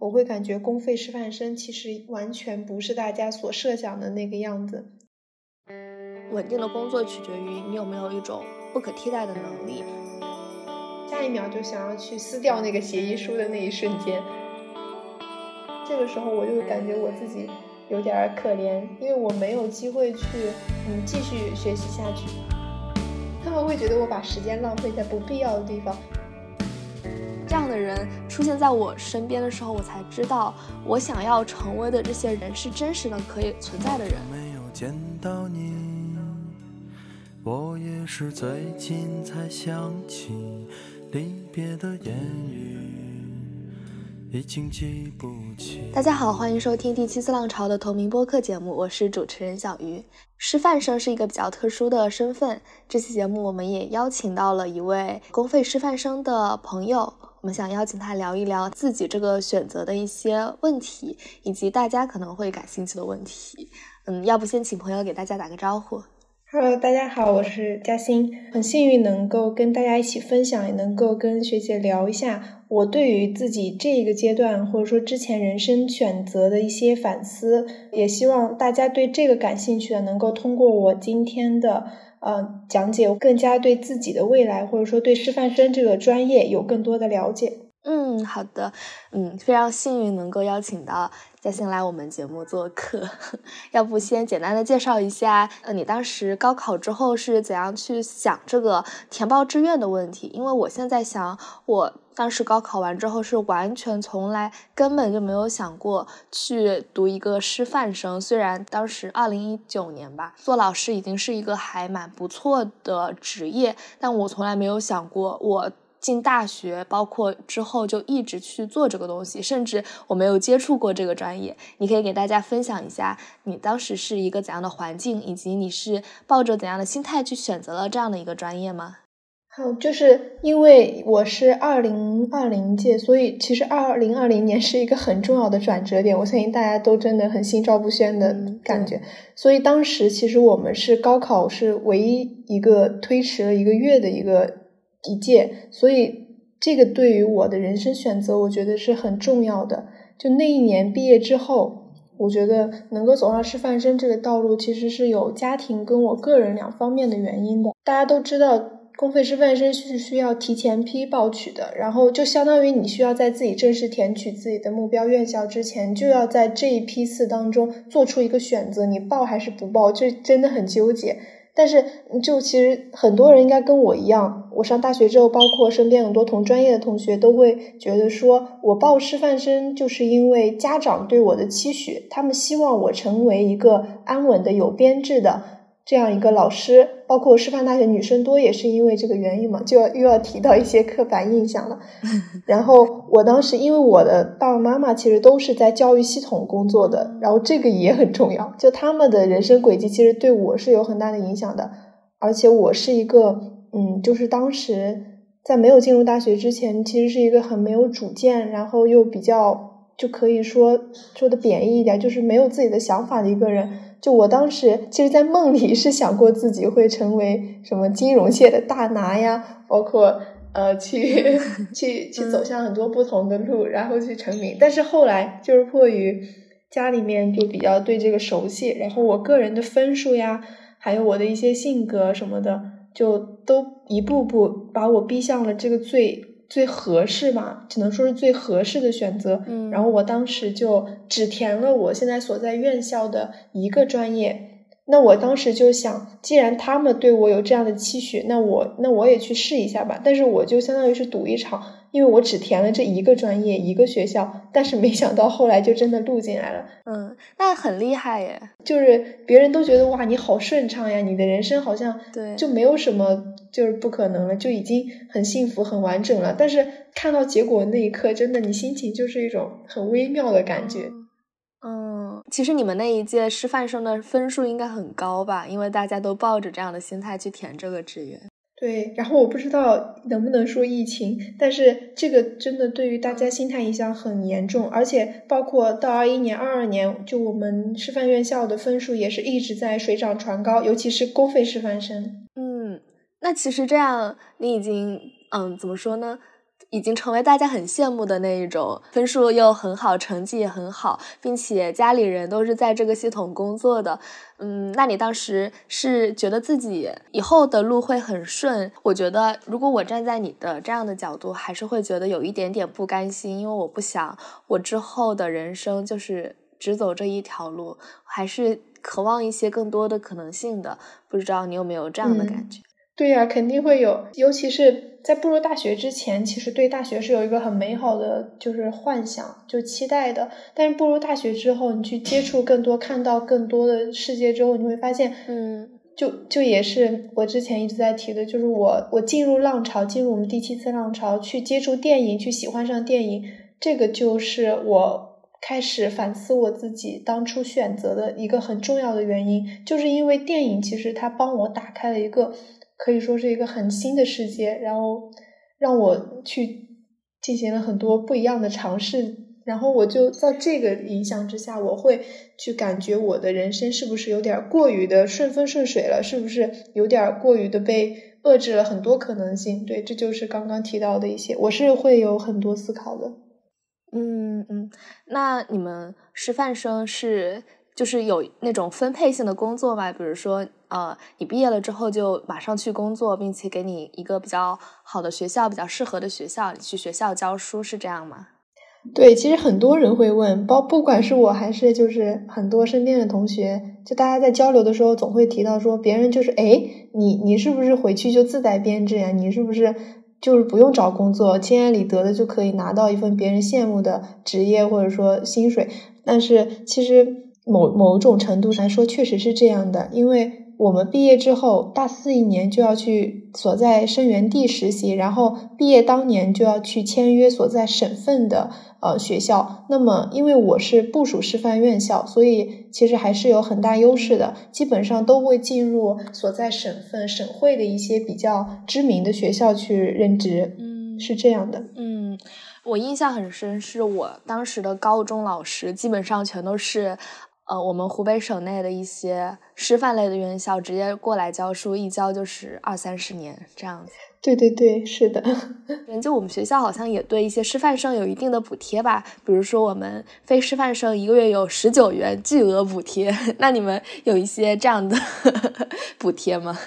我会感觉公费师范生其实完全不是大家所设想的那个样子。稳定的工作取决于你有没有一种不可替代的能力。下一秒就想要去撕掉那个协议书的那一瞬间，这个时候我就感觉我自己有点可怜，因为我没有机会去嗯继续学习下去。他们会觉得我把时间浪费在不必要的地方。这样的人出现在我身边的时候，我才知道我想要成为的这些人是真实的可以存在的人。没有见到你，我也是最近才想起。离别的言语已经记不起。大家好，欢迎收听第七次浪潮的同名播客节目，我是主持人小鱼。师范生是一个比较特殊的身份，这期节目我们也邀请到了一位公费师范生的朋友，我们想邀请他聊一聊自己这个选择的一些问题，以及大家可能会感兴趣的问题。嗯，要不先请朋友给大家打个招呼。Hello，大家好，我是嘉欣，很幸运能够跟大家一起分享，也能够跟学姐聊一下我对于自己这个阶段或者说之前人生选择的一些反思，也希望大家对这个感兴趣的，能够通过我今天的呃讲解，更加对自己的未来或者说对师范生这个专业有更多的了解。嗯，好的，嗯，非常幸运能够邀请到。嘉欣来我们节目做客，要不先简单的介绍一下，呃，你当时高考之后是怎样去想这个填报志愿的问题？因为我现在想，我当时高考完之后是完全从来根本就没有想过去读一个师范生，虽然当时二零一九年吧，做老师已经是一个还蛮不错的职业，但我从来没有想过我。进大学，包括之后就一直去做这个东西，甚至我没有接触过这个专业。你可以给大家分享一下，你当时是一个怎样的环境，以及你是抱着怎样的心态去选择了这样的一个专业吗？好，就是因为我是二零二零届，所以其实二零二零年是一个很重要的转折点。我相信大家都真的很心照不宣的感觉。所以当时其实我们是高考是唯一一个推迟了一个月的一个。一届，所以这个对于我的人生选择，我觉得是很重要的。就那一年毕业之后，我觉得能够走上师范生这个道路，其实是有家庭跟我个人两方面的原因的。大家都知道，公费师范生是需要提前批报取的，然后就相当于你需要在自己正式填取自己的目标院校之前，就要在这一批次当中做出一个选择，你报还是不报，这真的很纠结。但是，就其实很多人应该跟我一样，我上大学之后，包括身边很多同专业的同学，都会觉得说，我报师范生就是因为家长对我的期许，他们希望我成为一个安稳的、有编制的。这样一个老师，包括师范大学女生多，也是因为这个原因嘛，就要又要提到一些刻板印象了。然后我当时因为我的爸爸妈妈其实都是在教育系统工作的，然后这个也很重要，就他们的人生轨迹其实对我是有很大的影响的。而且我是一个，嗯，就是当时在没有进入大学之前，其实是一个很没有主见，然后又比较就可以说说的贬义一点，就是没有自己的想法的一个人。就我当时，其实，在梦里 是想过自己会成为什么金融界的大拿呀，包括呃，去 去去走向很多不同的路，然后去成名。但是后来，就是迫于家里面就比较对这个熟悉，然后我个人的分数呀，还有我的一些性格什么的，就都一步步把我逼向了这个最。最合适吧，只能说是最合适的选择。嗯，然后我当时就只填了我现在所在院校的一个专业。那我当时就想，既然他们对我有这样的期许，那我那我也去试一下吧。但是我就相当于是赌一场。因为我只填了这一个专业一个学校，但是没想到后来就真的录进来了。嗯，那很厉害耶！就是别人都觉得哇，你好顺畅呀，你的人生好像对就没有什么就是不可能了，就已经很幸福很完整了。但是看到结果那一刻，真的你心情就是一种很微妙的感觉。嗯，其实你们那一届师范生的分数应该很高吧？因为大家都抱着这样的心态去填这个志愿。对，然后我不知道能不能说疫情，但是这个真的对于大家心态影响很严重，而且包括到二一年、二二年，就我们师范院校的分数也是一直在水涨船高，尤其是公费师范生。嗯，那其实这样，你已经嗯，怎么说呢？已经成为大家很羡慕的那一种，分数又很好，成绩也很好，并且家里人都是在这个系统工作的。嗯，那你当时是觉得自己以后的路会很顺？我觉得，如果我站在你的这样的角度，还是会觉得有一点点不甘心，因为我不想我之后的人生就是只走这一条路，还是渴望一些更多的可能性的。不知道你有没有这样的感觉？对呀，肯定会有，尤其是在步入大学之前，其实对大学是有一个很美好的就是幻想，就期待的。但是步入大学之后，你去接触更多，看到更多的世界之后，你会发现，嗯，就就也是我之前一直在提的，就是我我进入浪潮，进入我们第七次浪潮，去接触电影，去喜欢上电影，这个就是我开始反思我自己当初选择的一个很重要的原因，就是因为电影其实它帮我打开了一个。可以说是一个很新的世界，然后让我去进行了很多不一样的尝试，然后我就在这个影响之下，我会去感觉我的人生是不是有点过于的顺风顺水了，是不是有点过于的被遏制了很多可能性？对，这就是刚刚提到的一些，我是会有很多思考的。嗯嗯，那你们师范生是？就是有那种分配性的工作吧，比如说，呃，你毕业了之后就马上去工作，并且给你一个比较好的学校，比较适合的学校，你去学校教书是这样吗？对，其实很多人会问，包不管是我还是就是很多身边的同学，就大家在交流的时候总会提到说，别人就是哎，你你是不是回去就自带编制呀？你是不是就是不用找工作，心安理得的就可以拿到一份别人羡慕的职业或者说薪水？但是其实。某某种程度来说，确实是这样的，因为我们毕业之后，大四一年就要去所在生源地实习，然后毕业当年就要去签约所在省份的呃学校。那么，因为我是部属师范院校，所以其实还是有很大优势的，基本上都会进入所在省份省会的一些比较知名的学校去任职。嗯，是这样的。嗯，我印象很深，是我当时的高中老师基本上全都是。呃，我们湖北省内的一些师范类的院校直接过来教书，一教就是二三十年这样子。对对对，是的。就我们学校好像也对一些师范生有一定的补贴吧，比如说我们非师范生一个月有十九元巨额补贴。那你们有一些这样的 补贴吗？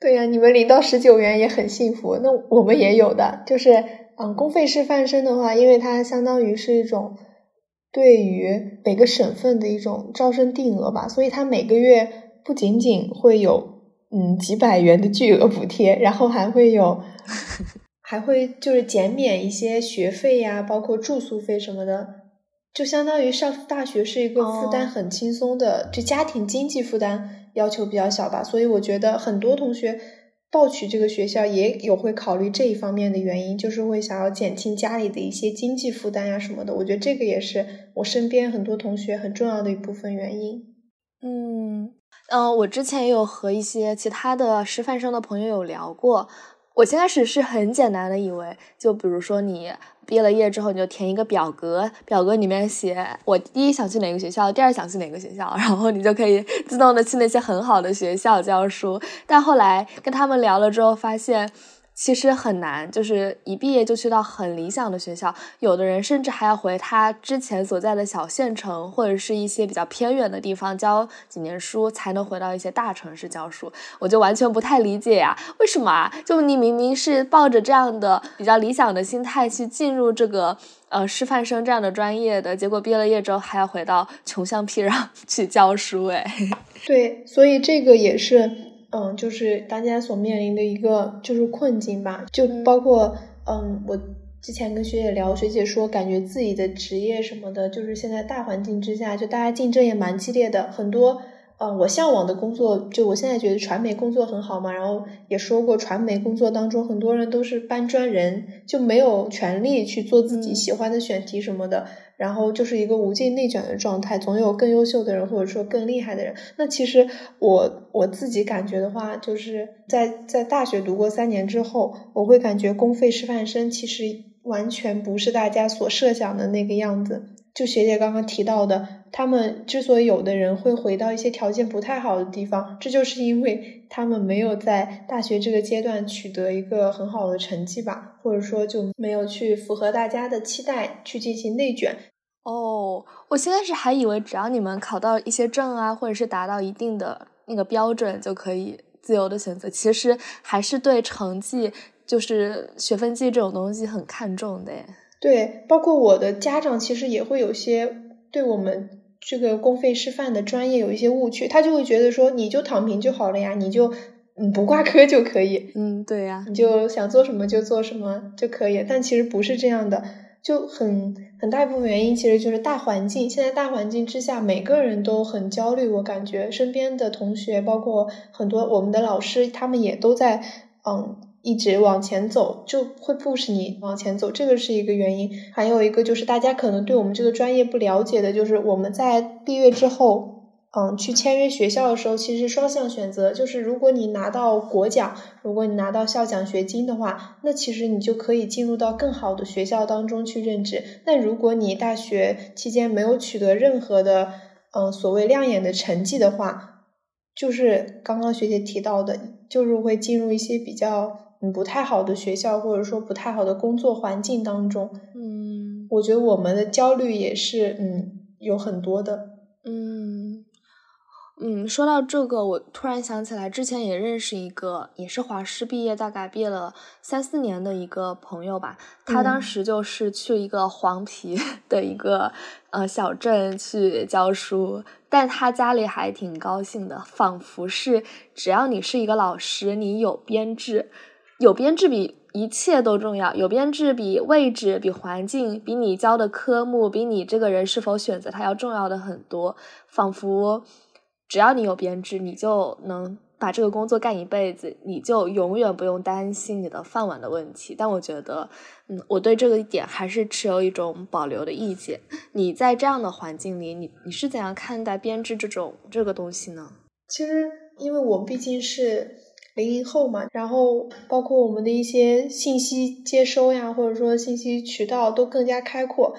对呀，你们领到十九元也很幸福。那我们也有的，就是嗯，公费师范生的话，因为它相当于是一种。对于每个省份的一种招生定额吧，所以它每个月不仅仅会有嗯几百元的巨额补贴，然后还会有，还会就是减免一些学费呀，包括住宿费什么的，就相当于上大学是一个负担很轻松的，就家庭经济负担要求比较小吧，所以我觉得很多同学。报取这个学校也有会考虑这一方面的原因，就是会想要减轻家里的一些经济负担呀什么的。我觉得这个也是我身边很多同学很重要的一部分原因。嗯嗯，我之前也有和一些其他的师范生的朋友有聊过。我先开始是很简单的以为，就比如说你毕了业之后，你就填一个表格，表格里面写我第一想去哪个学校，第二想去哪个学校，然后你就可以自动的去那些很好的学校教书。但后来跟他们聊了之后，发现。其实很难，就是一毕业就去到很理想的学校，有的人甚至还要回他之前所在的小县城，或者是一些比较偏远的地方教几年书，才能回到一些大城市教书。我就完全不太理解呀，为什么啊？就你明明是抱着这样的比较理想的心态去进入这个呃师范生这样的专业的，结果毕了业之后还要回到穷乡僻壤 去教书，哎。对，所以这个也是。嗯，就是大家所面临的一个就是困境吧，就包括嗯，我之前跟学姐聊，学姐说感觉自己的职业什么的，就是现在大环境之下，就大家竞争也蛮激烈的，很多。嗯，我向往的工作，就我现在觉得传媒工作很好嘛。然后也说过，传媒工作当中很多人都是搬砖人，就没有权利去做自己喜欢的选题什么的。然后就是一个无尽内卷的状态，总有更优秀的人或者说更厉害的人。那其实我我自己感觉的话，就是在在大学读过三年之后，我会感觉公费师范生其实完全不是大家所设想的那个样子。就学姐刚刚提到的，他们之所以有的人会回到一些条件不太好的地方，这就是因为他们没有在大学这个阶段取得一个很好的成绩吧，或者说就没有去符合大家的期待去进行内卷。哦，我现在是还以为只要你们考到一些证啊，或者是达到一定的那个标准就可以自由的选择，其实还是对成绩，就是学分绩这种东西很看重的。对，包括我的家长其实也会有些对我们这个公费师范的专业有一些误区，他就会觉得说你就躺平就好了呀，你就嗯不挂科就可以，嗯对呀，你就想做什么就做什么就可以，但其实不是这样的。就很很大一部分原因，其实就是大环境。现在大环境之下，每个人都很焦虑。我感觉身边的同学，包括很多我们的老师，他们也都在嗯一直往前走，就会 push 你往前走。这个是一个原因。还有一个就是大家可能对我们这个专业不了解的，就是我们在毕业之后。嗯，去签约学校的时候，其实双向选择，就是如果你拿到国奖，如果你拿到校奖学金的话，那其实你就可以进入到更好的学校当中去任职。那如果你大学期间没有取得任何的嗯所谓亮眼的成绩的话，就是刚刚学姐提到的，就是会进入一些比较不太好的学校，或者说不太好的工作环境当中。嗯，我觉得我们的焦虑也是嗯有很多的。嗯嗯，说到这个，我突然想起来，之前也认识一个，也是华师毕业，大概毕业了三四年的一个朋友吧。他当时就是去一个黄皮 的一个呃小镇去教书，但他家里还挺高兴的，仿佛是只要你是一个老师，你有编制，有编制比一切都重要，有编制比位置、比环境、比你教的科目、比你这个人是否选择他要重要的很多，仿佛。只要你有编制，你就能把这个工作干一辈子，你就永远不用担心你的饭碗的问题。但我觉得，嗯，我对这个一点还是持有一种保留的意见。你在这样的环境里，你你是怎样看待编制这种这个东西呢？其实，因为我毕竟是零零后嘛，然后包括我们的一些信息接收呀，或者说信息渠道都更加开阔。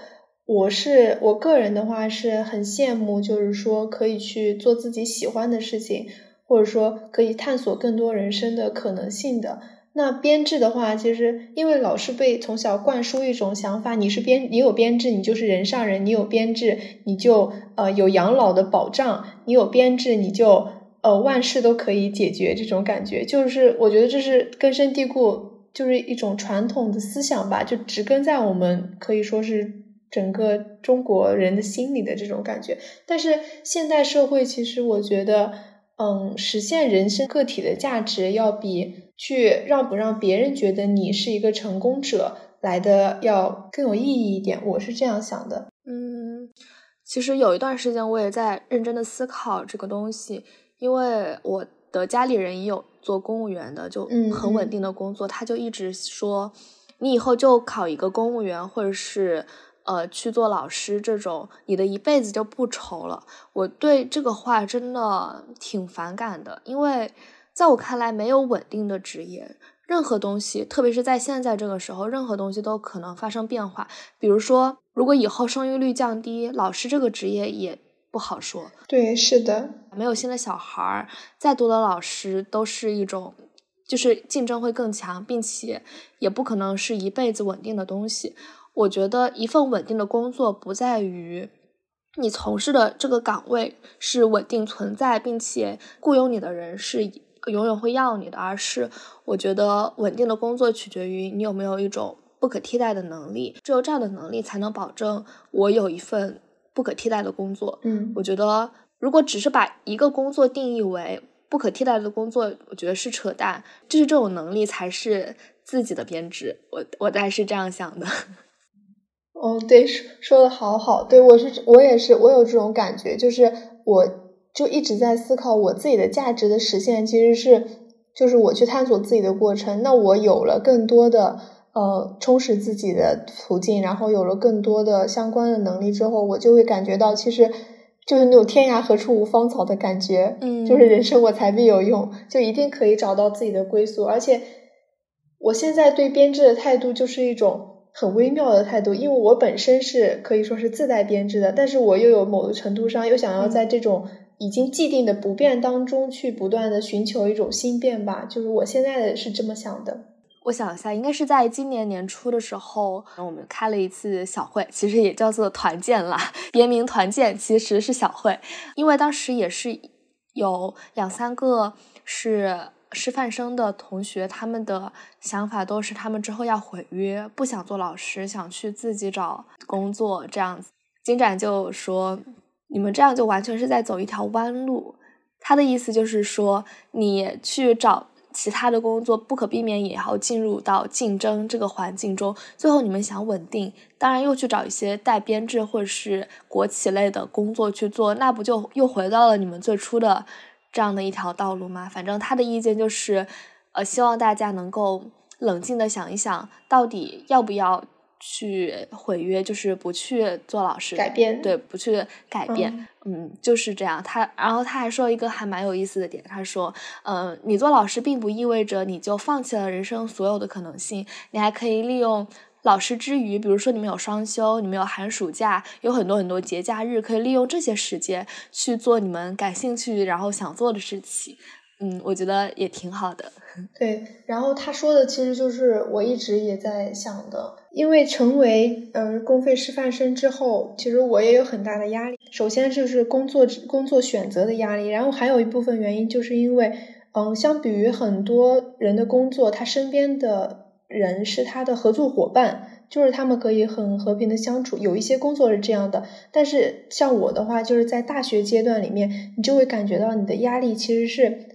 我是我个人的话是很羡慕，就是说可以去做自己喜欢的事情，或者说可以探索更多人生的可能性的。那编制的话，其实因为老是被从小灌输一种想法，你是编，你有编制，你就是人上人；你有编制，你就呃有养老的保障；你有编制，你就呃万事都可以解决。这种感觉，就是我觉得这是根深蒂固，就是一种传统的思想吧，就植根在我们可以说是。整个中国人的心里的这种感觉，但是现代社会其实我觉得，嗯，实现人生个体的价值，要比去让不让别人觉得你是一个成功者来的要更有意义一点。我是这样想的。嗯，其实有一段时间我也在认真的思考这个东西，因为我的家里人也有做公务员的，就很稳定的工作，他就一直说，你以后就考一个公务员，或者是。呃，去做老师这种，你的一辈子就不愁了。我对这个话真的挺反感的，因为在我看来，没有稳定的职业，任何东西，特别是在现在这个时候，任何东西都可能发生变化。比如说，如果以后生育率降低，老师这个职业也不好说。对，是的，没有新的小孩儿，再多的老师都是一种，就是竞争会更强，并且也不可能是一辈子稳定的东西。我觉得一份稳定的工作不在于你从事的这个岗位是稳定存在，并且雇佣你的人是永远会要你的，而是我觉得稳定的工作取决于你有没有一种不可替代的能力，只有这样的能力才能保证我有一份不可替代的工作。嗯，我觉得如果只是把一个工作定义为不可替代的工作，我觉得是扯淡。就是这种能力才是自己的编制，我我大概是这样想的。哦，对，说说的好好，对我是，我也是，我有这种感觉，就是我就一直在思考我自己的价值的实现，其实是就是我去探索自己的过程。那我有了更多的呃充实自己的途径，然后有了更多的相关的能力之后，我就会感觉到，其实就是那种天涯何处无芳草的感觉，嗯，就是人生我才必有用，就一定可以找到自己的归宿。而且我现在对编制的态度就是一种。很微妙的态度，因为我本身是可以说是自带编制的，但是我又有某个程度上又想要在这种已经既定的不变当中去不断的寻求一种新变吧，就是我现在是这么想的。我想一下，应该是在今年年初的时候，我们开了一次小会，其实也叫做团建啦，别名团建，其实是小会，因为当时也是有两三个是师范生的同学，他们的想法都是他们之后要毁约，不想做老师，想去自己找工作这样子。金展就说：“你们这样就完全是在走一条弯路。”他的意思就是说，你去找。其他的工作不可避免也要进入到竞争这个环境中，最后你们想稳定，当然又去找一些带编制或者是国企类的工作去做，那不就又回到了你们最初的这样的一条道路吗？反正他的意见就是，呃，希望大家能够冷静的想一想，到底要不要。去毁约就是不去做老师，改变对，不去改变，嗯，就是这样。他然后他还说一个还蛮有意思的点，他说，嗯，你做老师并不意味着你就放弃了人生所有的可能性，你还可以利用老师之余，比如说你们有双休，你们有寒暑假，有很多很多节假日，可以利用这些时间去做你们感兴趣然后想做的事情。嗯，我觉得也挺好的。对，然后他说的其实就是我一直也在想的，因为成为呃公费师范生之后，其实我也有很大的压力。首先就是工作工作选择的压力，然后还有一部分原因就是因为，嗯，相比于很多人的工作，他身边的人是他的合作伙伴，就是他们可以很和平的相处。有一些工作是这样的，但是像我的话，就是在大学阶段里面，你就会感觉到你的压力其实是。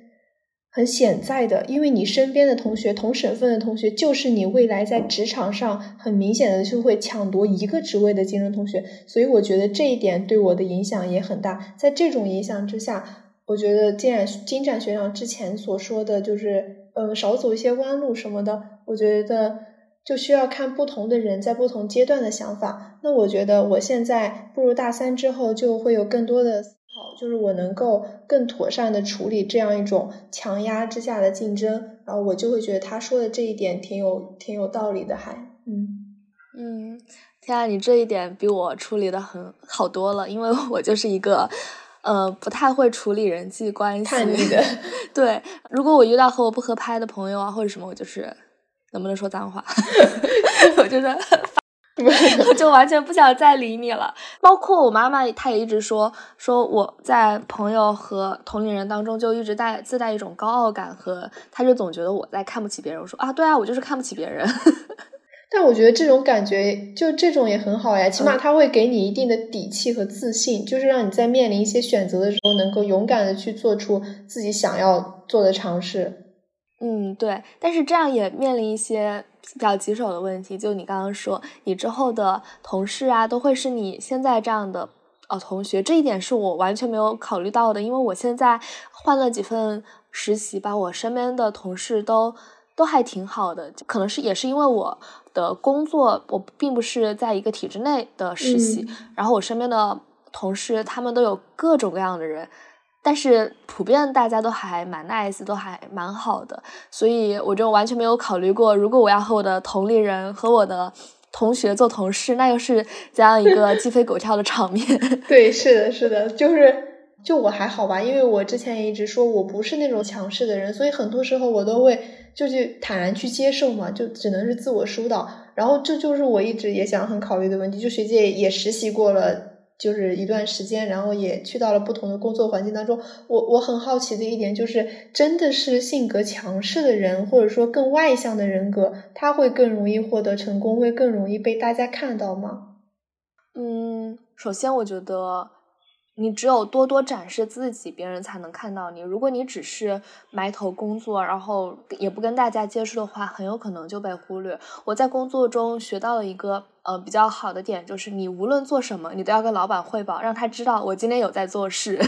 很显在的，因为你身边的同学，同省份的同学，就是你未来在职场上很明显的就会抢夺一个职位的竞争同学，所以我觉得这一点对我的影响也很大。在这种影响之下，我觉得金展金展学长之前所说的就是，嗯，少走一些弯路什么的，我觉得就需要看不同的人在不同阶段的想法。那我觉得我现在步入大三之后，就会有更多的。好，就是我能够更妥善的处理这样一种强压之下的竞争，然后我就会觉得他说的这一点挺有挺有道理的，还嗯。嗯，天啊，你这一点比我处理的很好多了，因为我就是一个呃不太会处理人际关系，的，对，如果我遇到和我不合拍的朋友啊或者什么，我就是能不能说脏话，我觉得。就完全不想再理你了。包括我妈妈，她也一直说，说我在朋友和同龄人当中就一直带自带一种高傲感，和她就总觉得我在看不起别人。我说啊，对啊，我就是看不起别人。但我觉得这种感觉，就这种也很好呀，起码他会给你一定的底气和自信，就是让你在面临一些选择的时候，能够勇敢的去做出自己想要做的尝试。嗯，对。但是这样也面临一些。比较棘手的问题，就你刚刚说，你之后的同事啊，都会是你现在这样的呃同学，这一点是我完全没有考虑到的，因为我现在换了几份实习吧，我身边的同事都都还挺好的，可能是也是因为我的工作，我并不是在一个体制内的实习，然后我身边的同事他们都有各种各样的人。但是普遍大家都还蛮 nice，都还蛮好的，所以我就完全没有考虑过，如果我要和我的同龄人和我的同学做同事，那又是怎样一个鸡飞狗跳的场面？对，是的，是的，就是就我还好吧，因为我之前也一直说我不是那种强势的人，所以很多时候我都会就去坦然去接受嘛，就只能是自我疏导。然后这就是我一直也想很考虑的问题，就学姐也实习过了。就是一段时间，然后也去到了不同的工作环境当中。我我很好奇的一点就是，真的是性格强势的人，或者说更外向的人格，他会更容易获得成功，会更容易被大家看到吗？嗯，首先我觉得。你只有多多展示自己，别人才能看到你。如果你只是埋头工作，然后也不跟大家接触的话，很有可能就被忽略。我在工作中学到了一个呃比较好的点，就是你无论做什么，你都要跟老板汇报，让他知道我今天有在做事，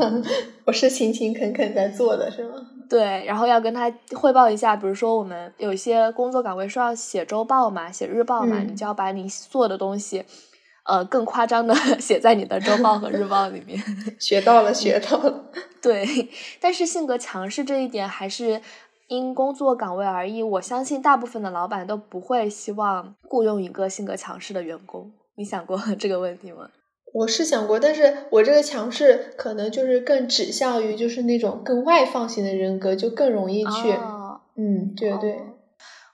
我是勤勤恳恳在做的，是吗？对，然后要跟他汇报一下，比如说我们有一些工作岗位是要写周报嘛，写日报嘛，你就要把你做的东西。呃，更夸张的 写在你的周报和日报里面，学到了，学到了。对，但是性格强势这一点还是因工作岗位而异，我相信大部分的老板都不会希望雇佣一个性格强势的员工。你想过 这个问题吗？我是想过，但是我这个强势可能就是更指向于就是那种更外放型的人格，就更容易去，嗯，对对，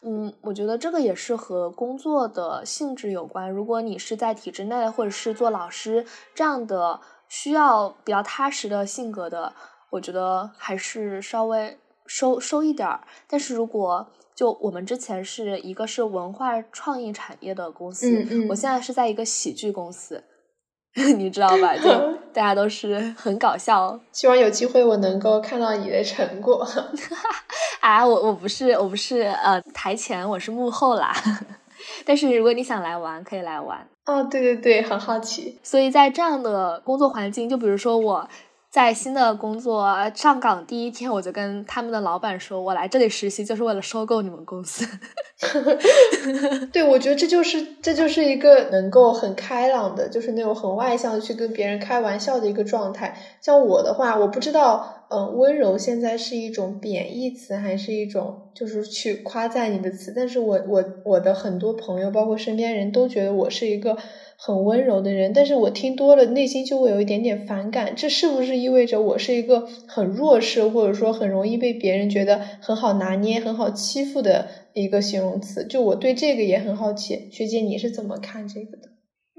嗯，我觉得这个也是和工作的性质有关。如果你是在体制内，或者是做老师这样的需要比较踏实的性格的，我觉得还是稍微收收一点儿。但是如果就我们之前是一个是文化创意产业的公司，嗯嗯，我现在是在一个喜剧公司。你知道吧？就 大家都是很搞笑。希望有机会我能够看到你的成果。啊，我我不是我不是呃台前，我是幕后啦。但是如果你想来玩，可以来玩。哦，对对对，很好奇。所以在这样的工作环境，就比如说我。在新的工作上岗第一天，我就跟他们的老板说：“我来这里实习就是为了收购你们公司。”对，我觉得这就是这就是一个能够很开朗的，就是那种很外向的去跟别人开玩笑的一个状态。像我的话，我不知道，嗯，温柔现在是一种贬义词还是一种就是去夸赞你的词？但是我我我的很多朋友，包括身边人都觉得我是一个。很温柔的人，但是我听多了，内心就会有一点点反感。这是不是意味着我是一个很弱势，或者说很容易被别人觉得很好拿捏、很好欺负的一个形容词？就我对这个也很好奇，学姐你是怎么看这个的？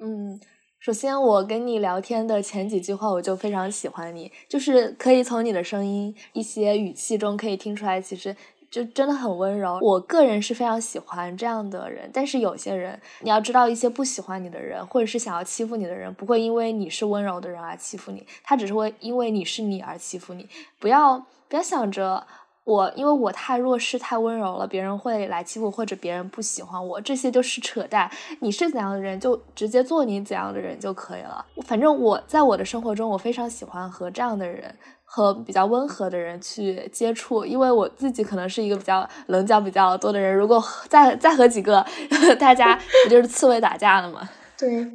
嗯，首先我跟你聊天的前几句话，我就非常喜欢你，就是可以从你的声音、一些语气中可以听出来，其实。就真的很温柔，我个人是非常喜欢这样的人。但是有些人，你要知道，一些不喜欢你的人，或者是想要欺负你的人，不会因为你是温柔的人而欺负你，他只是会因为你是你而欺负你。不要不要想着我，因为我太弱势、太温柔了，别人会来欺负，或者别人不喜欢我，这些就是扯淡。你是怎样的人，就直接做你怎样的人就可以了。反正我在我的生活中，我非常喜欢和这样的人。和比较温和的人去接触，因为我自己可能是一个比较棱角比较多的人。如果再再和几个 大家，不就是刺猬打架了吗？对，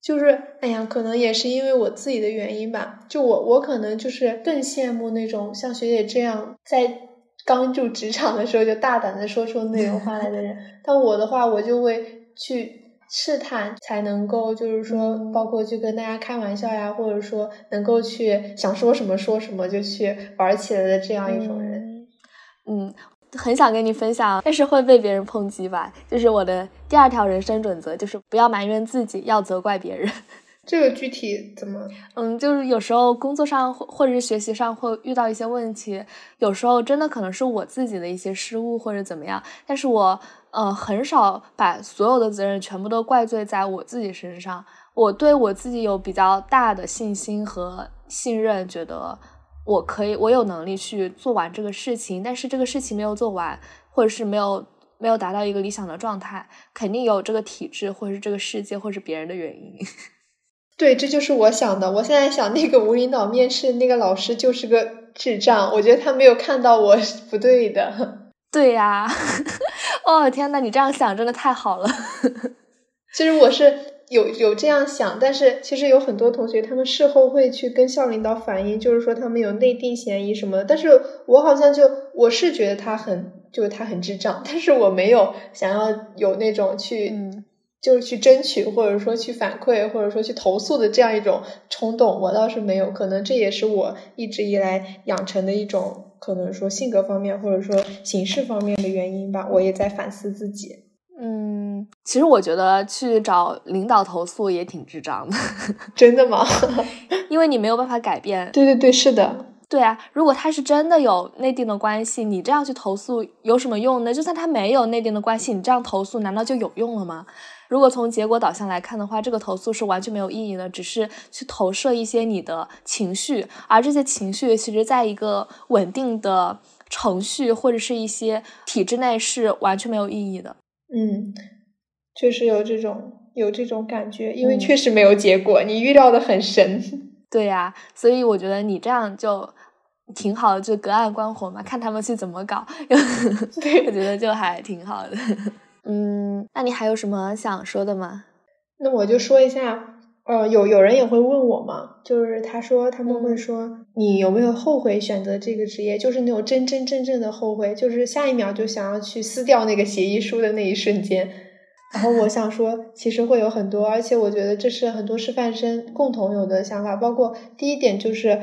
就是哎呀，可能也是因为我自己的原因吧。就我，我可能就是更羡慕那种像学姐这样，在刚入职场的时候就大胆的说出那种话来的人。但我的话，我就会去。试探才能够，就是说，包括去跟大家开玩笑呀，或者说能够去想说什么说什么就去玩起来的这样一种人。嗯，很想跟你分享，但是会被别人抨击吧？就是我的第二条人生准则，就是不要埋怨自己，要责怪别人。这个具体怎么？嗯，就是有时候工作上或或者是学习上会遇到一些问题，有时候真的可能是我自己的一些失误或者怎么样，但是我。呃，很少把所有的责任全部都怪罪在我自己身上。我对我自己有比较大的信心和信任，觉得我可以，我有能力去做完这个事情。但是这个事情没有做完，或者是没有没有达到一个理想的状态，肯定有这个体制，或者是这个世界，或者是别人的原因。对，这就是我想的。我现在想，那个无领导面试那个老师就是个智障。我觉得他没有看到我是不对的。对呀。哦天呐，你这样想真的太好了。其实我是有有这样想，但是其实有很多同学他们事后会去跟校领导反映，就是说他们有内定嫌疑什么的。但是我好像就我是觉得他很就是他很智障，但是我没有想要有那种去就是去争取或者说去反馈或者说去投诉的这样一种冲动，我倒是没有。可能这也是我一直以来养成的一种。可能说性格方面，或者说形式方面的原因吧，我也在反思自己。嗯，其实我觉得去找领导投诉也挺智障的。真的吗？因为你没有办法改变。对对对，是的。对啊，如果他是真的有内定的关系，你这样去投诉有什么用呢？就算他没有内定的关系，你这样投诉难道就有用了吗？如果从结果导向来看的话，这个投诉是完全没有意义的，只是去投射一些你的情绪，而这些情绪其实在一个稳定的程序或者是一些体制内是完全没有意义的。嗯，确实有这种有这种感觉，因为确实没有结果，你预料的很神。对呀，所以我觉得你这样就挺好的，就隔岸观火嘛，看他们去怎么搞。对，我觉得就还挺好的。嗯，那你还有什么想说的吗？那我就说一下，呃，有有人也会问我嘛，就是他说他们会说你有没有后悔选择这个职业，就是那种真真正正的后悔，就是下一秒就想要去撕掉那个协议书的那一瞬间。然后我想说，其实会有很多，而且我觉得这是很多师范生共同有的想法。包括第一点就是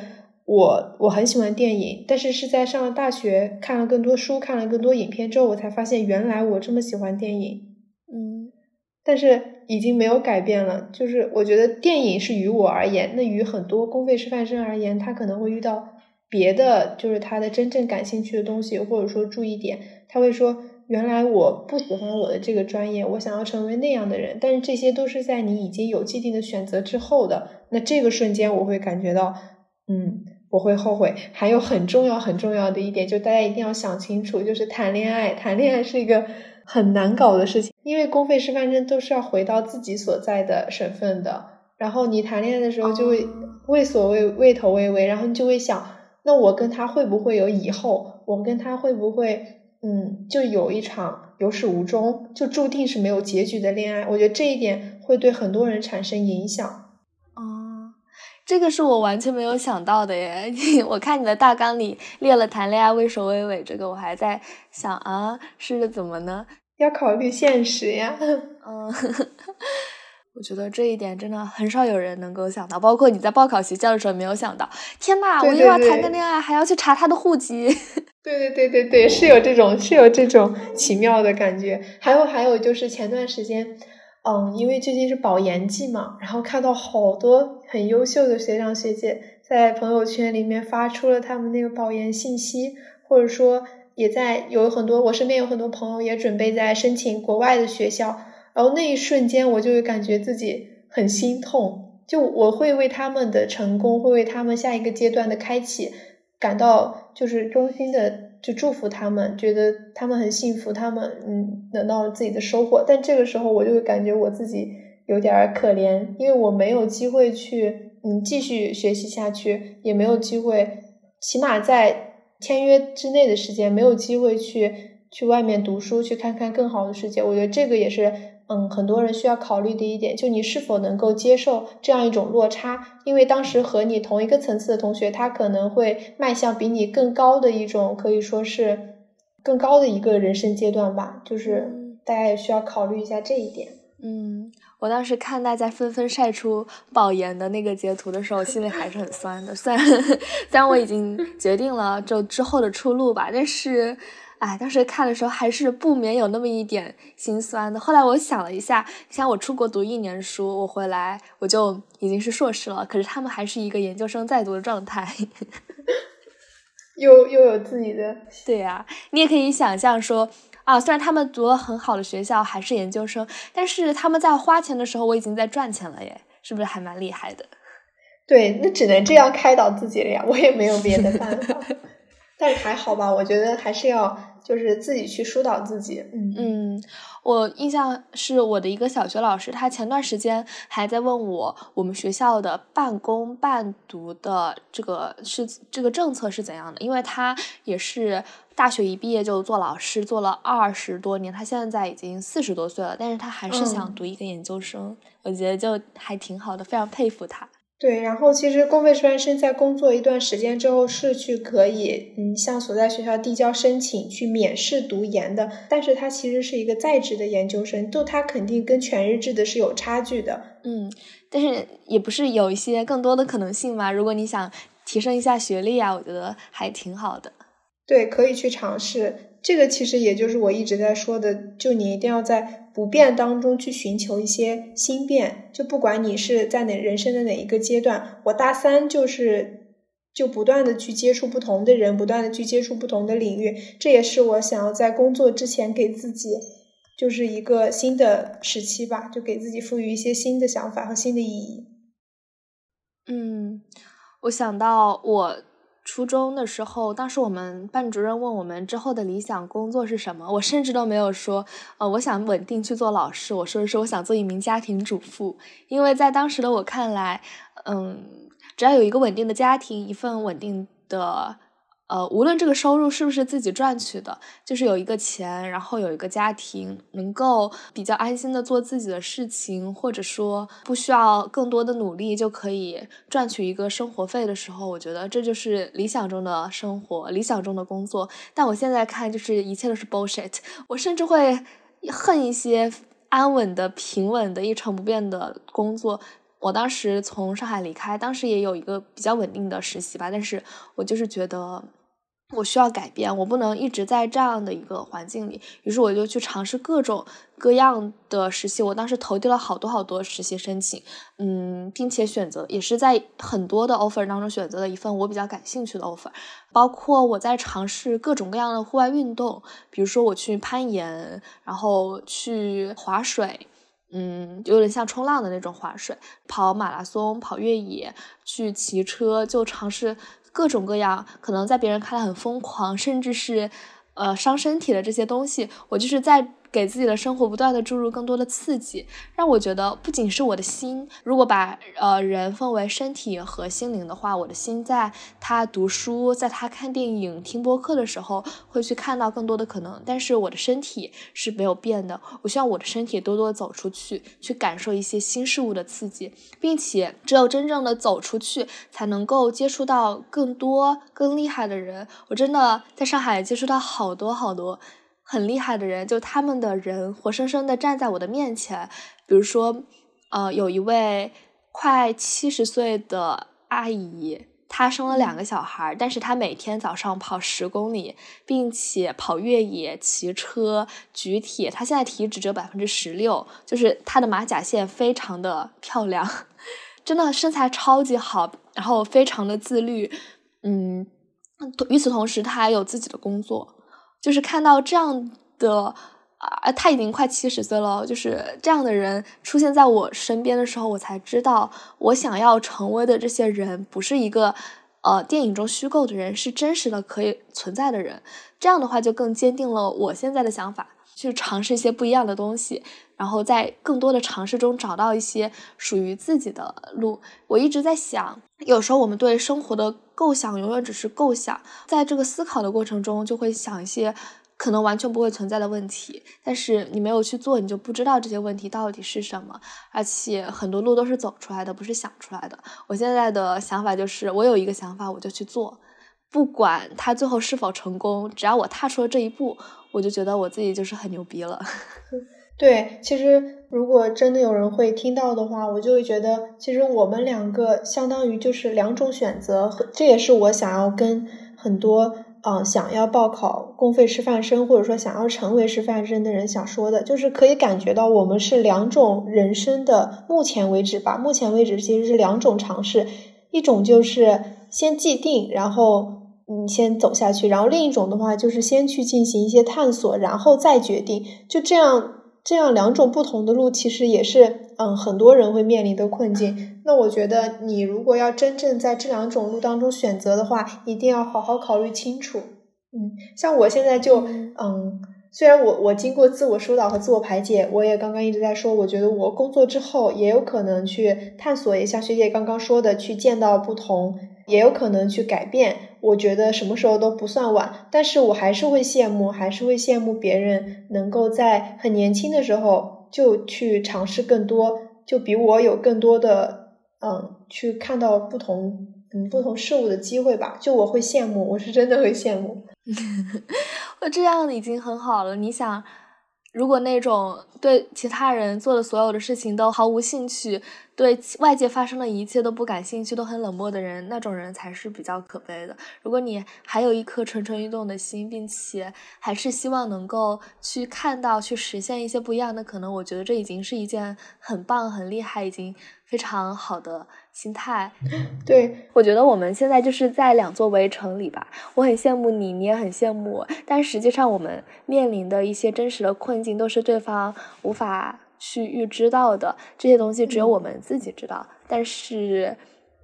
我我很喜欢电影，但是是在上了大学看了更多书，看了更多影片之后，我才发现原来我这么喜欢电影。嗯，但是。已经没有改变了，就是我觉得电影是于我而言，那于很多公费师范生而言，他可能会遇到别的，就是他的真正感兴趣的东西，或者说注意点，他会说，原来我不喜欢我的这个专业，我想要成为那样的人，但是这些都是在你已经有既定的选择之后的，那这个瞬间我会感觉到，嗯，我会后悔。还有很重要很重要的一点，就大家一定要想清楚，就是谈恋爱，谈恋爱是一个。很难搞的事情，因为公费师范生都是要回到自己所在的省份的，然后你谈恋爱的时候就会畏所畏畏头畏尾，然后你就会想，那我跟他会不会有以后？我跟他会不会，嗯，就有一场有始无终，就注定是没有结局的恋爱？我觉得这一点会对很多人产生影响。哦，这个是我完全没有想到的耶！我看你的大纲里列了谈恋爱畏首畏尾，这个我还在想啊，是怎么呢？要考虑现实呀，嗯，我觉得这一点真的很少有人能够想到，包括你在报考学校的时候没有想到。天呐，我又要谈个恋爱，还要去查他的户籍。对对对对对，是有这种是有这种奇妙的感觉。还有还有就是前段时间，嗯，因为最近是保研季嘛，然后看到好多很优秀的学长学姐在朋友圈里面发出了他们那个保研信息，或者说。也在有很多，我身边有很多朋友也准备在申请国外的学校，然后那一瞬间我就会感觉自己很心痛，就我会为他们的成功，会为他们下一个阶段的开启感到就是衷心的就祝福他们，觉得他们很幸福，他们嗯得到了自己的收获，但这个时候我就会感觉我自己有点可怜，因为我没有机会去嗯继续学习下去，也没有机会，起码在。签约之内的时间没有机会去去外面读书，去看看更好的世界。我觉得这个也是嗯很多人需要考虑的一点，就你是否能够接受这样一种落差？因为当时和你同一个层次的同学，他可能会迈向比你更高的一种，可以说是更高的一个人生阶段吧。就是大家也需要考虑一下这一点。嗯。我当时看大家纷纷晒出保研的那个截图的时候，心里还是很酸的。虽然 虽然我已经决定了就之后的出路吧，但是，哎，当时看的时候还是不免有那么一点心酸的。后来我想了一下，像我出国读一年书，我回来我就已经是硕士了，可是他们还是一个研究生在读的状态，又又有自己的。对呀，你也可以想象说。啊，虽然他们读了很好的学校，还是研究生，但是他们在花钱的时候，我已经在赚钱了耶，是不是还蛮厉害的？对，那只能这样开导自己了呀，我也没有别的办法。但是还好吧，我觉得还是要。就是自己去疏导自己。嗯嗯，我印象是我的一个小学老师，他前段时间还在问我，我们学校的半工半读的这个是这个政策是怎样的？因为他也是大学一毕业就做老师，做了二十多年，他现在已经四十多岁了，但是他还是想读一个研究生，我觉得就还挺好的，非常佩服他。对，然后其实公费师范生在工作一段时间之后是去可以，嗯，向所在学校递交申请去免试读研的，但是他其实是一个在职的研究生，就他肯定跟全日制的是有差距的。嗯，但是也不是有一些更多的可能性嘛？如果你想提升一下学历啊，我觉得还挺好的。对，可以去尝试。这个其实也就是我一直在说的，就你一定要在不变当中去寻求一些新变。就不管你是在哪人生的哪一个阶段，我大三就是就不断的去接触不同的人，不断的去接触不同的领域。这也是我想要在工作之前给自己就是一个新的时期吧，就给自己赋予一些新的想法和新的意义。嗯，我想到我。初中的时候，当时我们班主任问我们之后的理想工作是什么，我甚至都没有说，呃，我想稳定去做老师，我说的是我想做一名家庭主妇，因为在当时的我看来，嗯，只要有一个稳定的家庭，一份稳定的呃，无论这个收入是不是自己赚取的，就是有一个钱，然后有一个家庭，能够比较安心的做自己的事情，或者说不需要更多的努力就可以赚取一个生活费的时候，我觉得这就是理想中的生活，理想中的工作。但我现在看，就是一切都是 bullshit。我甚至会恨一些安稳的、平稳的、一成不变的工作。我当时从上海离开，当时也有一个比较稳定的实习吧，但是我就是觉得。我需要改变，我不能一直在这样的一个环境里。于是我就去尝试各种各样的实习。我当时投递了好多好多实习申请，嗯，并且选择也是在很多的 offer 当中选择了一份我比较感兴趣的 offer。包括我在尝试各种各样的户外运动，比如说我去攀岩，然后去划水，嗯，有点像冲浪的那种划水，跑马拉松、跑越野，去骑车，就尝试。各种各样，可能在别人看来很疯狂，甚至是，呃，伤身体的这些东西，我就是在。给自己的生活不断的注入更多的刺激，让我觉得不仅是我的心，如果把呃人分为身体和心灵的话，我的心在他读书，在他看电影、听播客的时候，会去看到更多的可能。但是我的身体是没有变的，我希望我的身体多多走出去，去感受一些新事物的刺激，并且只有真正的走出去，才能够接触到更多更厉害的人。我真的在上海接触到好多好多。很厉害的人，就他们的人活生生的站在我的面前。比如说，呃，有一位快七十岁的阿姨，她生了两个小孩，但是她每天早上跑十公里，并且跑越野、骑车、举铁。她现在体脂只有百分之十六，就是她的马甲线非常的漂亮，真的身材超级好，然后非常的自律。嗯，与此同时，她还有自己的工作。就是看到这样的啊，他已经快七十岁了，就是这样的人出现在我身边的时候，我才知道我想要成为的这些人不是一个呃电影中虚构的人，是真实的可以存在的人。这样的话就更坚定了我现在的想法，去尝试一些不一样的东西，然后在更多的尝试中找到一些属于自己的路。我一直在想，有时候我们对生活的。构想永远只是构想，在这个思考的过程中，就会想一些可能完全不会存在的问题。但是你没有去做，你就不知道这些问题到底是什么。而且很多路都是走出来的，不是想出来的。我现在的想法就是，我有一个想法，我就去做，不管它最后是否成功，只要我踏出了这一步，我就觉得我自己就是很牛逼了。对，其实如果真的有人会听到的话，我就会觉得，其实我们两个相当于就是两种选择，这也是我想要跟很多嗯想要报考公费师范生或者说想要成为师范生的人想说的，就是可以感觉到我们是两种人生的目前为止吧，目前为止其实是两种尝试，一种就是先既定，然后你先走下去，然后另一种的话就是先去进行一些探索，然后再决定，就这样。这样两种不同的路，其实也是嗯很多人会面临的困境。那我觉得你如果要真正在这两种路当中选择的话，一定要好好考虑清楚。嗯，像我现在就嗯，虽然我我经过自我疏导和自我排解，我也刚刚一直在说，我觉得我工作之后也有可能去探索一下学姐刚刚说的，去见到不同，也有可能去改变。我觉得什么时候都不算晚，但是我还是会羡慕，还是会羡慕别人能够在很年轻的时候就去尝试更多，就比我有更多的嗯，去看到不同嗯不同事物的机会吧。就我会羡慕，我是真的会羡慕。我 这样已经很好了。你想，如果那种对其他人做的所有的事情都毫无兴趣。对外界发生的一切都不感兴趣，都很冷漠的人，那种人才是比较可悲的。如果你还有一颗蠢蠢欲动的心，并且还是希望能够去看到、去实现一些不一样的可能，我觉得这已经是一件很棒、很厉害、已经非常好的心态。对，我觉得我们现在就是在两座围城里吧。我很羡慕你，你也很羡慕我，但实际上我们面临的一些真实的困境，都是对方无法。去预知到的这些东西，只有我们自己知道。但是，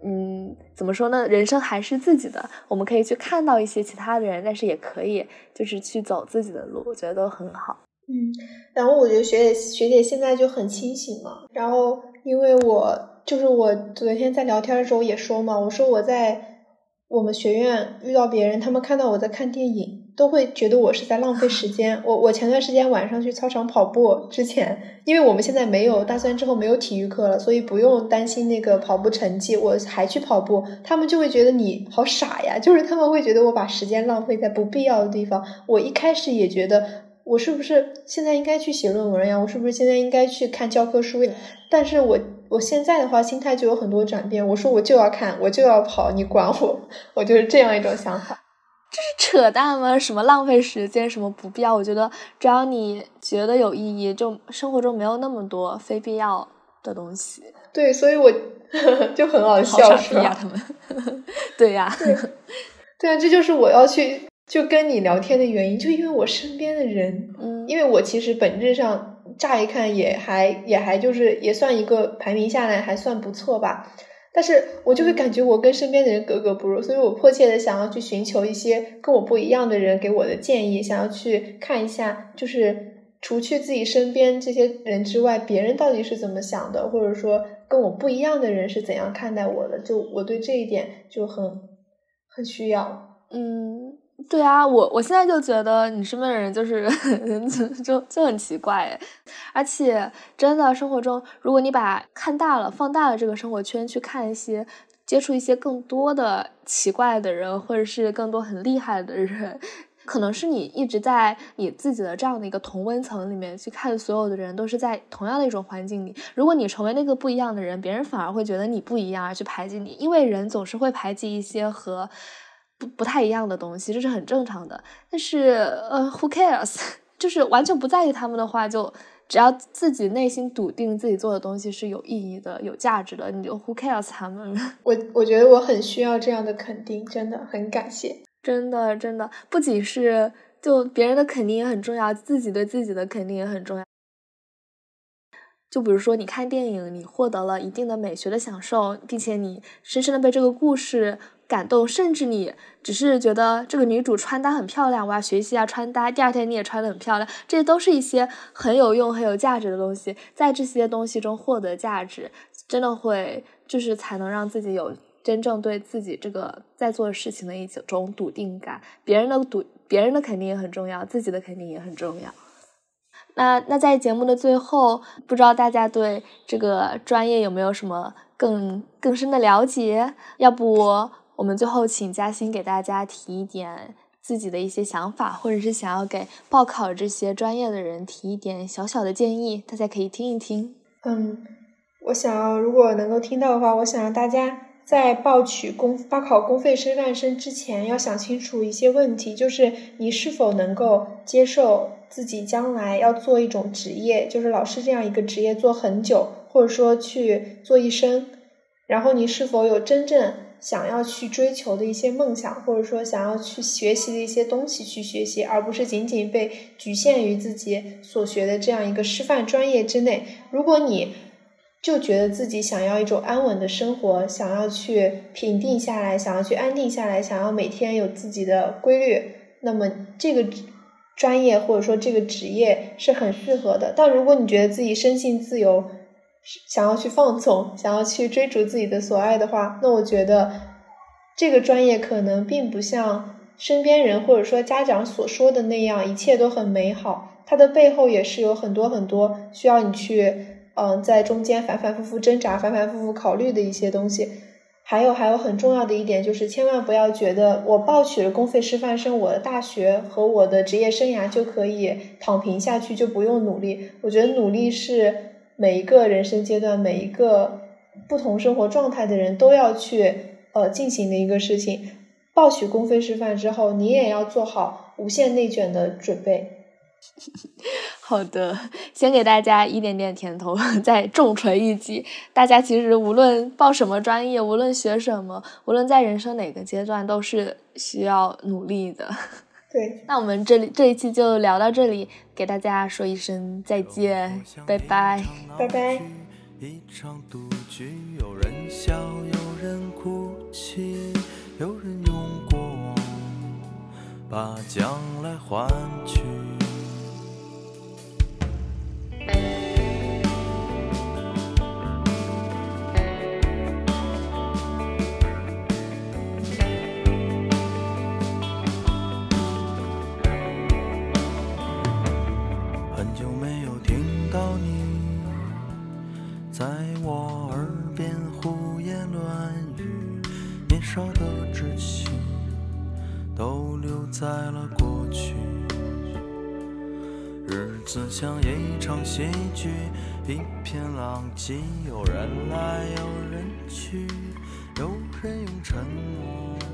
嗯，怎么说呢？人生还是自己的，我们可以去看到一些其他的人，但是也可以就是去走自己的路，我觉得都很好。嗯，然后我觉得学姐学姐现在就很清醒嘛。然后，因为我就是我昨天在聊天的时候也说嘛，我说我在。我们学院遇到别人，他们看到我在看电影，都会觉得我是在浪费时间。我我前段时间晚上去操场跑步之前，因为我们现在没有大三之后没有体育课了，所以不用担心那个跑步成绩，我还去跑步，他们就会觉得你好傻呀，就是他们会觉得我把时间浪费在不必要的地方。我一开始也觉得我是不是现在应该去写论文呀？我是不是现在应该去看教科书呀？但是我。我现在的话，心态就有很多转变。我说我就要看，我就要跑，你管我？我就是这样一种想法。这是扯淡吗？什么浪费时间，什么不必要？我觉得只要你觉得有意义，就生活中没有那么多非必要的东西。对，所以我 就很好笑，是吧？他们，对呀，对啊，这就是我要去就跟你聊天的原因，就因为我身边的人，嗯，因为我其实本质上。乍一看也还也还就是也算一个排名下来还算不错吧，但是我就会感觉我跟身边的人格格不入，所以我迫切的想要去寻求一些跟我不一样的人给我的建议，想要去看一下，就是除去自己身边这些人之外，别人到底是怎么想的，或者说跟我不一样的人是怎样看待我的，就我对这一点就很很需要，嗯。对啊，我我现在就觉得你身边的人就是 就就很奇怪，而且真的生活中，如果你把看大了、放大了这个生活圈去看一些、接触一些更多的奇怪的人，或者是更多很厉害的人，可能是你一直在你自己的这样的一个同温层里面去看所有的人都是在同样的一种环境里。如果你成为那个不一样的人，别人反而会觉得你不一样而去排挤你，因为人总是会排挤一些和。不太一样的东西，这是很正常的。但是，呃，Who cares？就是完全不在意他们的话，就只要自己内心笃定自己做的东西是有意义的、有价值的，你就 Who cares 他们？我我觉得我很需要这样的肯定，真的很感谢。真的，真的，不仅是就别人的肯定也很重要，自己对自己的肯定也很重要。就比如说，你看电影，你获得了一定的美学的享受，并且你深深的被这个故事。感动，甚至你只是觉得这个女主穿搭很漂亮，我要学习一下穿搭。第二天你也穿得很漂亮，这些都是一些很有用、很有价值的东西。在这些东西中获得价值，真的会就是才能让自己有真正对自己这个在做事情的一种笃定感。别人的笃，别人的肯定也很重要，自己的肯定也很重要。那那在节目的最后，不知道大家对这个专业有没有什么更更深的了解？要不？我们最后请嘉欣给大家提一点自己的一些想法，或者是想要给报考这些专业的人提一点小小的建议，大家可以听一听。嗯，我想要如果能够听到的话，我想让大家在报取公报考公费师范生之前，要想清楚一些问题，就是你是否能够接受自己将来要做一种职业，就是老师这样一个职业做很久，或者说去做一生，然后你是否有真正。想要去追求的一些梦想，或者说想要去学习的一些东西去学习，而不是仅仅被局限于自己所学的这样一个师范专业之内。如果你就觉得自己想要一种安稳的生活，想要去平定下来，想要去安定下来，想要每天有自己的规律，那么这个专业或者说这个职业是很适合的。但如果你觉得自己生性自由，想要去放纵，想要去追逐自己的所爱的话，那我觉得这个专业可能并不像身边人或者说家长所说的那样，一切都很美好。它的背后也是有很多很多需要你去，嗯，在中间反反复复挣扎、反反复复考虑的一些东西。还有还有很重要的一点就是，千万不要觉得我报取了公费师范生，我的大学和我的职业生涯就可以躺平下去，就不用努力。我觉得努力是。每一个人生阶段，每一个不同生活状态的人都要去呃进行的一个事情。报取公费师范之后，你也要做好无限内卷的准备。好的，先给大家一点点甜头，再重锤一击。大家其实无论报什么专业，无论学什么，无论在人生哪个阶段，都是需要努力的。对，那我们这里这一期就聊到这里，给大家说一声再见，拜拜，拜拜。一场赌局，有人笑，有人哭泣，有人用过往把将来换取。在我耳边胡言乱语，年少的志气都留在了过去。日子像一场戏剧，一片狼藉，有人来有人去，有人用沉默。